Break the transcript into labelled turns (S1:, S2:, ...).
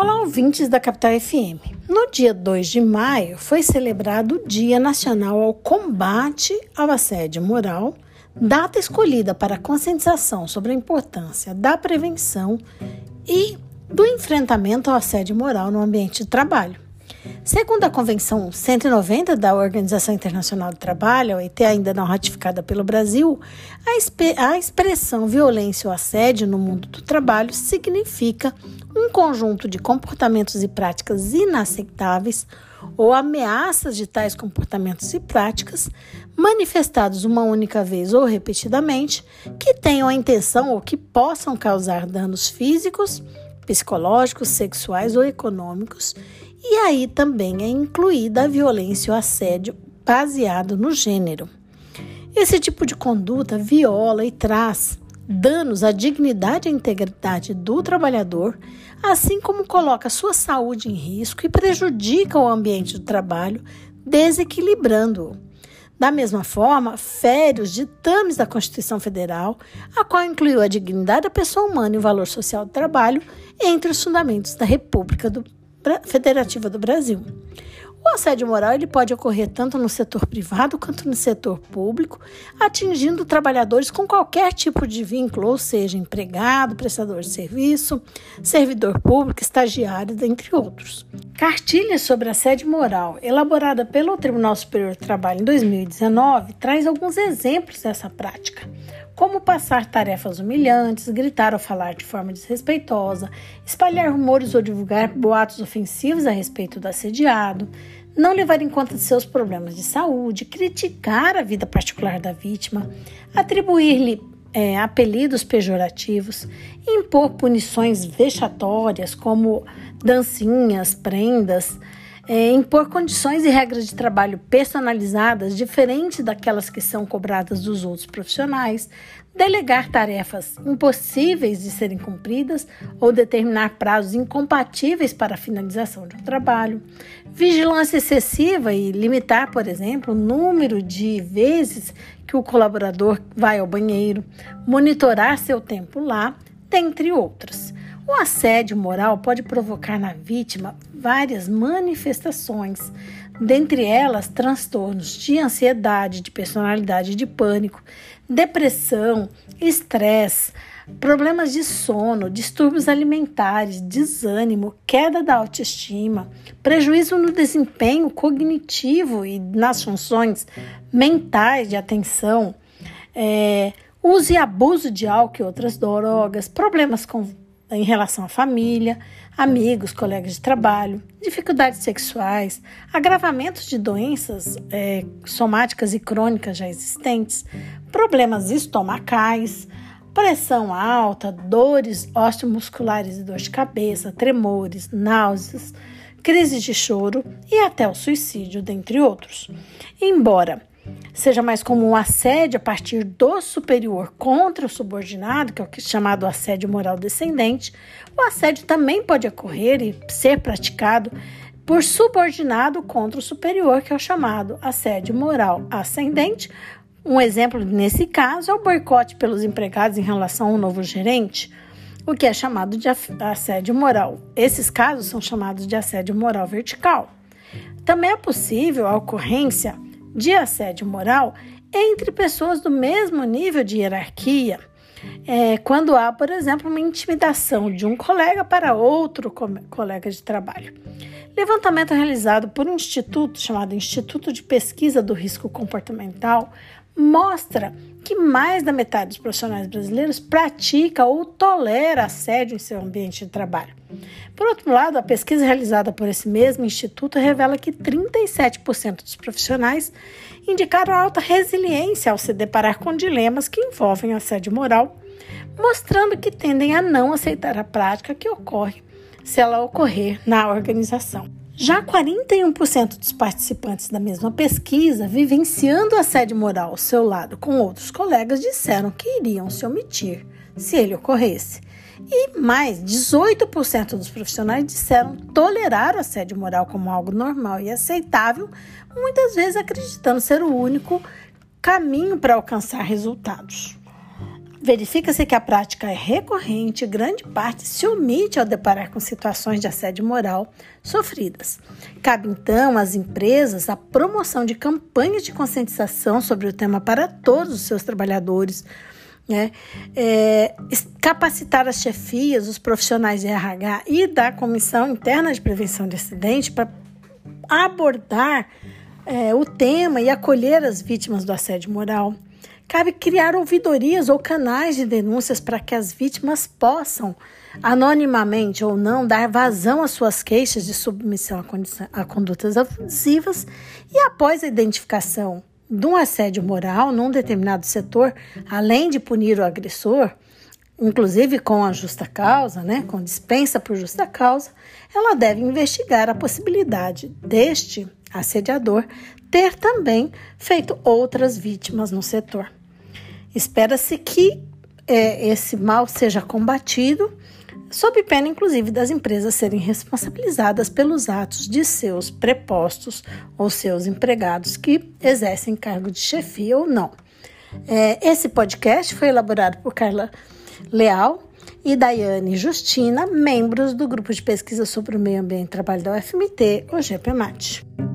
S1: Olá, ouvintes da Capital FM. No dia 2 de maio foi celebrado o Dia Nacional ao Combate ao Assédio Moral, data escolhida para conscientização sobre a importância da prevenção e do enfrentamento ao assédio moral no ambiente de trabalho. Segundo a Convenção 190 da Organização Internacional do Trabalho, a OIT ainda não ratificada pelo Brasil, a, a expressão violência ou assédio no mundo do trabalho significa um conjunto de comportamentos e práticas inaceitáveis ou ameaças de tais comportamentos e práticas manifestados uma única vez ou repetidamente que tenham a intenção ou que possam causar danos físicos, psicológicos, sexuais ou econômicos e aí também é incluída a violência ou assédio baseado no gênero. Esse tipo de conduta viola e traz danos à dignidade e integridade do trabalhador, assim como coloca sua saúde em risco e prejudica o ambiente do trabalho, desequilibrando-o. Da mesma forma, fere os ditames da Constituição Federal, a qual incluiu a dignidade da pessoa humana e o valor social do trabalho entre os fundamentos da República do Federativa do Brasil. O assédio moral ele pode ocorrer tanto no setor privado quanto no setor público, atingindo trabalhadores com qualquer tipo de vínculo, ou seja, empregado, prestador de serviço, servidor público, estagiário, entre outros. Cartilha sobre assédio moral, elaborada pelo Tribunal Superior do Trabalho em 2019, traz alguns exemplos dessa prática como passar tarefas humilhantes, gritar ou falar de forma desrespeitosa, espalhar rumores ou divulgar boatos ofensivos a respeito do assediado, não levar em conta seus problemas de saúde, criticar a vida particular da vítima, atribuir-lhe é, apelidos pejorativos, impor punições vexatórias como dancinhas, prendas, é, impor condições e regras de trabalho personalizadas, diferentes daquelas que são cobradas dos outros profissionais, delegar tarefas impossíveis de serem cumpridas ou determinar prazos incompatíveis para a finalização de um trabalho, vigilância excessiva e limitar, por exemplo, o número de vezes que o colaborador vai ao banheiro, monitorar seu tempo lá, dentre outras. O assédio moral pode provocar na vítima várias manifestações, dentre elas transtornos de ansiedade, de personalidade de pânico, depressão, estresse, problemas de sono, distúrbios alimentares, desânimo, queda da autoestima, prejuízo no desempenho cognitivo e nas funções mentais de atenção, é, uso e abuso de álcool e outras drogas, problemas com em relação à família, amigos, colegas de trabalho, dificuldades sexuais, agravamentos de doenças é, somáticas e crônicas já existentes, problemas estomacais, pressão alta, dores osteomusculares e dor de cabeça, tremores, náuseas, crises de choro e até o suicídio, dentre outros. Embora seja mais comum o assédio a partir do superior contra o subordinado, que é o é chamado assédio moral descendente, o assédio também pode ocorrer e ser praticado por subordinado contra o superior, que é o chamado assédio moral ascendente. Um exemplo nesse caso é o boicote pelos empregados em relação ao novo gerente, o que é chamado de assédio moral. Esses casos são chamados de assédio moral vertical. Também é possível a ocorrência de assédio moral entre pessoas do mesmo nível de hierarquia. É, quando há, por exemplo, uma intimidação de um colega para outro colega de trabalho. Levantamento realizado por um instituto chamado Instituto de Pesquisa do Risco Comportamental mostra que mais da metade dos profissionais brasileiros pratica ou tolera assédio em seu ambiente de trabalho. Por outro lado, a pesquisa realizada por esse mesmo instituto revela que 37% dos profissionais indicaram alta resiliência ao se deparar com dilemas que envolvem assédio moral, mostrando que tendem a não aceitar a prática que ocorre se ela ocorrer na organização. Já 41% dos participantes da mesma pesquisa, vivenciando assédio moral ao seu lado com outros colegas, disseram que iriam se omitir se ele ocorresse. E mais, 18% dos profissionais disseram tolerar o assédio moral como algo normal e aceitável, muitas vezes acreditando ser o único caminho para alcançar resultados. Verifica-se que a prática é recorrente e grande parte se omite ao deparar com situações de assédio moral sofridas. Cabe então às empresas a promoção de campanhas de conscientização sobre o tema para todos os seus trabalhadores, né? É, capacitar as chefias, os profissionais de RH e da Comissão Interna de Prevenção de Acidente para abordar é, o tema e acolher as vítimas do assédio moral Cabe criar ouvidorias ou canais de denúncias para que as vítimas possam, anonimamente ou não, dar vazão às suas queixas de submissão a, condutas abusivas e, após a identificação de um assédio moral num determinado setor, além de punir o agressor, inclusive com a justa causa, né, com dispensa por justa causa, ela deve investigar a possibilidade deste assediador ter também feito outras vítimas no setor. Espera-se que é, esse mal seja combatido, sob pena, inclusive, das empresas serem responsabilizadas pelos atos de seus prepostos ou seus empregados que exercem cargo de chefia ou não. É, esse podcast foi elaborado por Carla Leal e Daiane Justina, membros do grupo de pesquisa sobre o meio ambiente e trabalho da UFMT, o GPMAT.